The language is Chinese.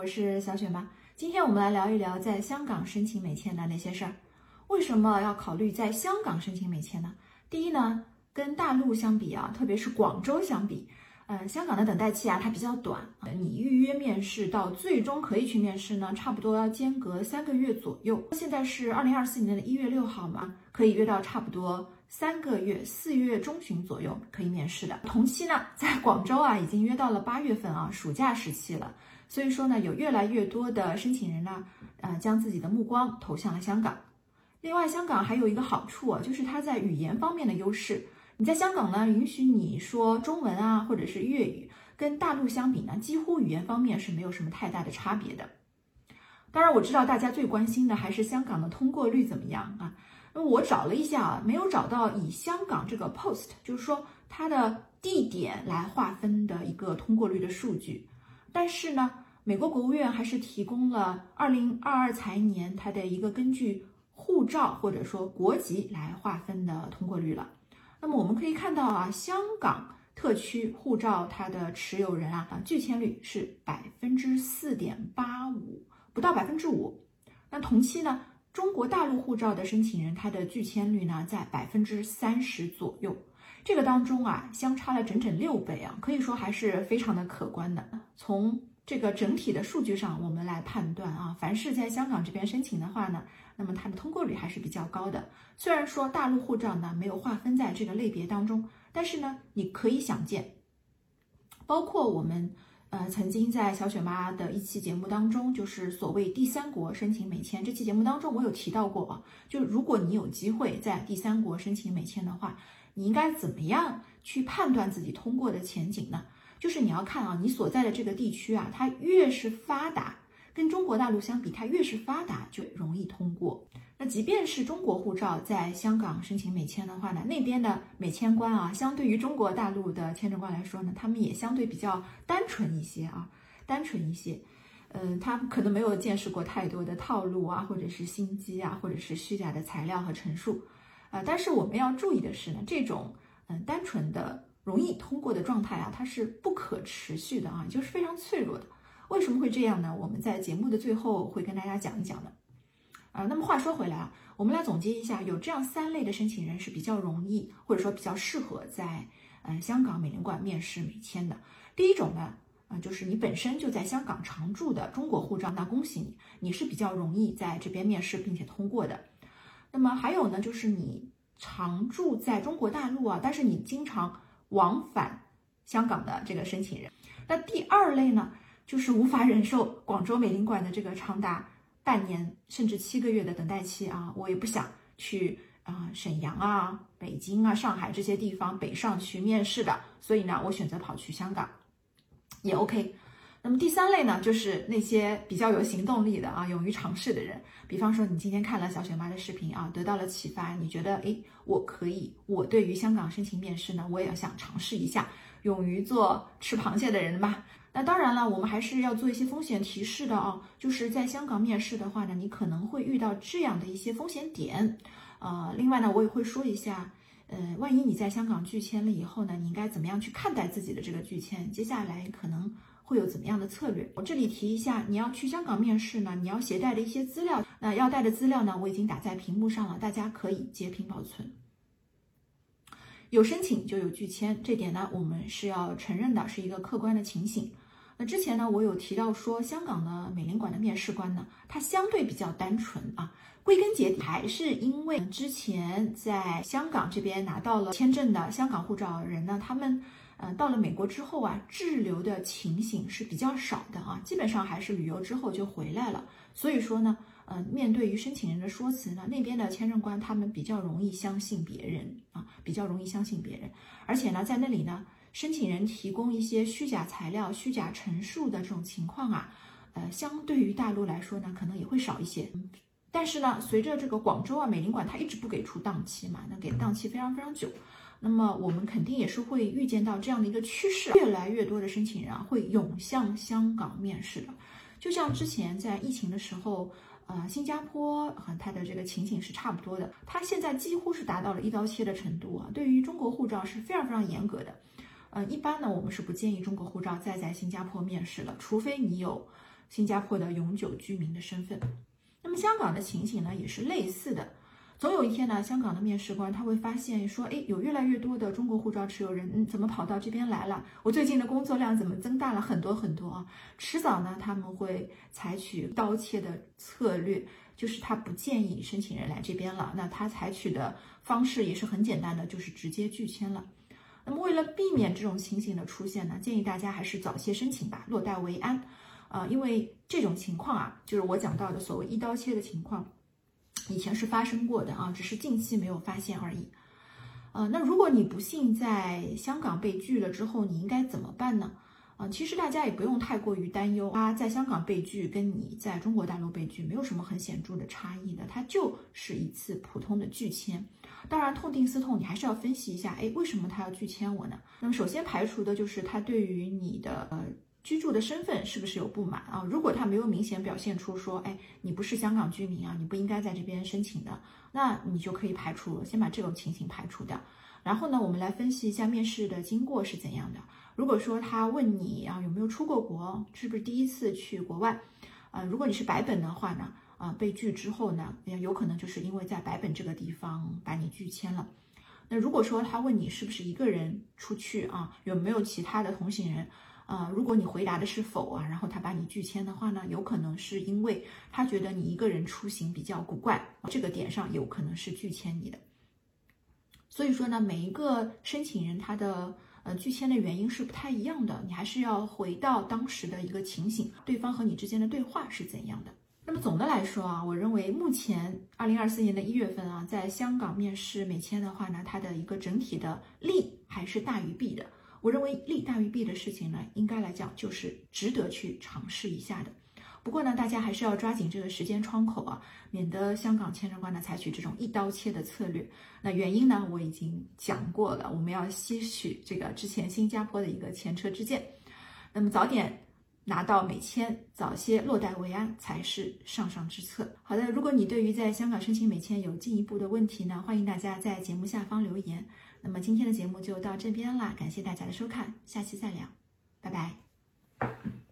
我是小雪妈。今天我们来聊一聊在香港申请美签的那些事儿。为什么要考虑在香港申请美签呢？第一呢，跟大陆相比啊，特别是广州相比，呃，香港的等待期啊它比较短，你预约面试到最终可以去面试呢，差不多要间隔三个月左右。现在是二零二四年的一月六号嘛，可以约到差不多。三个月，四月中旬左右可以面试的。同期呢，在广州啊，已经约到了八月份啊，暑假时期了。所以说呢，有越来越多的申请人呢，呃，将自己的目光投向了香港。另外，香港还有一个好处啊，就是它在语言方面的优势。你在香港呢，允许你说中文啊，或者是粤语，跟大陆相比呢，几乎语言方面是没有什么太大的差别的。当然，我知道大家最关心的还是香港的通过率怎么样啊。那我找了一下啊，没有找到以香港这个 post，就是说它的地点来划分的一个通过率的数据。但是呢，美国国务院还是提供了二零二二财年它的一个根据护照或者说国籍来划分的通过率了。那么我们可以看到啊，香港特区护照它的持有人啊拒签率是百分之四点八五，不到百分之五。那同期呢？中国大陆护照的申请人，他的拒签率呢在百分之三十左右，这个当中啊相差了整整六倍啊，可以说还是非常的可观的。从这个整体的数据上，我们来判断啊，凡是在香港这边申请的话呢，那么它的通过率还是比较高的。虽然说大陆护照呢没有划分在这个类别当中，但是呢，你可以想见，包括我们。呃，曾经在小雪妈的一期节目当中，就是所谓第三国申请美签这期节目当中，我有提到过啊，就如果你有机会在第三国申请美签的话，你应该怎么样去判断自己通过的前景呢？就是你要看啊，你所在的这个地区啊，它越是发达，跟中国大陆相比，它越是发达就容易通过。那即便是中国护照在香港申请美签的话呢，那边的美签官啊，相对于中国大陆的签证官来说呢，他们也相对比较单纯一些啊，单纯一些。嗯，他可能没有见识过太多的套路啊，或者是心机啊，或者是虚假的材料和陈述。啊，但是我们要注意的是呢，这种嗯单纯的容易通过的状态啊，它是不可持续的啊，就是非常脆弱的。为什么会这样呢？我们在节目的最后会跟大家讲一讲的。啊，那么话说回来啊，我们来总结一下，有这样三类的申请人是比较容易，或者说比较适合在呃香港美领馆面试美签的。第一种呢，啊，就是你本身就在香港常住的中国护照，那恭喜你，你是比较容易在这边面试并且通过的。那么还有呢，就是你常住在中国大陆啊，但是你经常往返香港的这个申请人。那第二类呢，就是无法忍受广州美领馆的这个长达。半年甚至七个月的等待期啊，我也不想去啊沈阳啊、北京啊、上海这些地方北上去面试的，所以呢，我选择跑去香港，也 OK。那么第三类呢，就是那些比较有行动力的啊，勇于尝试的人。比方说，你今天看了小雪妈的视频啊，得到了启发，你觉得诶，我可以，我对于香港申请面试呢，我也要想尝试一下，勇于做吃螃蟹的人吧。那当然了，我们还是要做一些风险提示的啊。就是在香港面试的话呢，你可能会遇到这样的一些风险点，呃，另外呢，我也会说一下，呃，万一你在香港拒签了以后呢，你应该怎么样去看待自己的这个拒签？接下来可能会有怎么样的策略？我这里提一下，你要去香港面试呢，你要携带的一些资料，那要带的资料呢，我已经打在屏幕上了，大家可以截屏保存。有申请就有拒签，这点呢，我们是要承认的，是一个客观的情形。那之前呢，我有提到说，香港的美领馆的面试官呢，他相对比较单纯啊。归根结底，还是因为之前在香港这边拿到了签证的香港护照人呢，他们呃到了美国之后啊，滞留的情形是比较少的啊，基本上还是旅游之后就回来了。所以说呢，呃，面对于申请人的说辞呢，那边的签证官他们比较容易相信别人啊，比较容易相信别人，而且呢，在那里呢。申请人提供一些虚假材料、虚假陈述的这种情况啊，呃，相对于大陆来说呢，可能也会少一些。但是呢，随着这个广州啊美领馆它一直不给出档期嘛，那给档期非常非常久，那么我们肯定也是会预见到这样的一个趋势，越来越多的申请人会涌向香港面试的。就像之前在疫情的时候，呃，新加坡和它的这个情形是差不多的，它现在几乎是达到了一刀切的程度啊，对于中国护照是非常非常严格的。呃，一般呢，我们是不建议中国护照再在新加坡面试了，除非你有新加坡的永久居民的身份。那么香港的情形呢，也是类似的。总有一天呢，香港的面试官他会发现说，哎，有越来越多的中国护照持有人，嗯，怎么跑到这边来了？我最近的工作量怎么增大了很多很多啊？迟早呢，他们会采取刀切的策略，就是他不建议申请人来这边了。那他采取的方式也是很简单的，就是直接拒签了。那么为了避免这种情形的出现呢，建议大家还是早些申请吧，落袋为安。啊，因为这种情况啊，就是我讲到的所谓一刀切的情况。以前是发生过的啊，只是近期没有发现而已。呃，那如果你不幸在香港被拒了之后，你应该怎么办呢？啊，其实大家也不用太过于担忧啊，在香港被拒跟你在中国大陆被拒没有什么很显著的差异的，它就是一次普通的拒签。当然，痛定思痛，你还是要分析一下，哎，为什么他要拒签我呢？那么首先排除的就是他对于你的呃。居住的身份是不是有不满啊？如果他没有明显表现出说，哎，你不是香港居民啊，你不应该在这边申请的，那你就可以排除，先把这种情形排除掉。然后呢，我们来分析一下面试的经过是怎样的。如果说他问你啊有没有出过国，是不是第一次去国外？啊，如果你是白本的话呢，啊被拒之后呢，也有可能就是因为在白本这个地方把你拒签了。那如果说他问你是不是一个人出去啊，有没有其他的同行人？啊，如果你回答的是否啊，然后他把你拒签的话呢，有可能是因为他觉得你一个人出行比较古怪，这个点上有可能是拒签你的。所以说呢，每一个申请人他的呃拒签的原因是不太一样的，你还是要回到当时的一个情形，对方和你之间的对话是怎样的。那么总的来说啊，我认为目前二零二四年的一月份啊，在香港面试美签的话呢，它的一个整体的利还是大于弊的。我认为利大于弊的事情呢，应该来讲就是值得去尝试一下的。不过呢，大家还是要抓紧这个时间窗口啊，免得香港签证官呢采取这种一刀切的策略。那原因呢，我已经讲过了，我们要吸取这个之前新加坡的一个前车之鉴。那么早点拿到美签，早些落袋为安才是上上之策。好的，如果你对于在香港申请美签有进一步的问题呢，欢迎大家在节目下方留言。那么今天的节目就到这边了，感谢大家的收看，下期再聊，拜拜。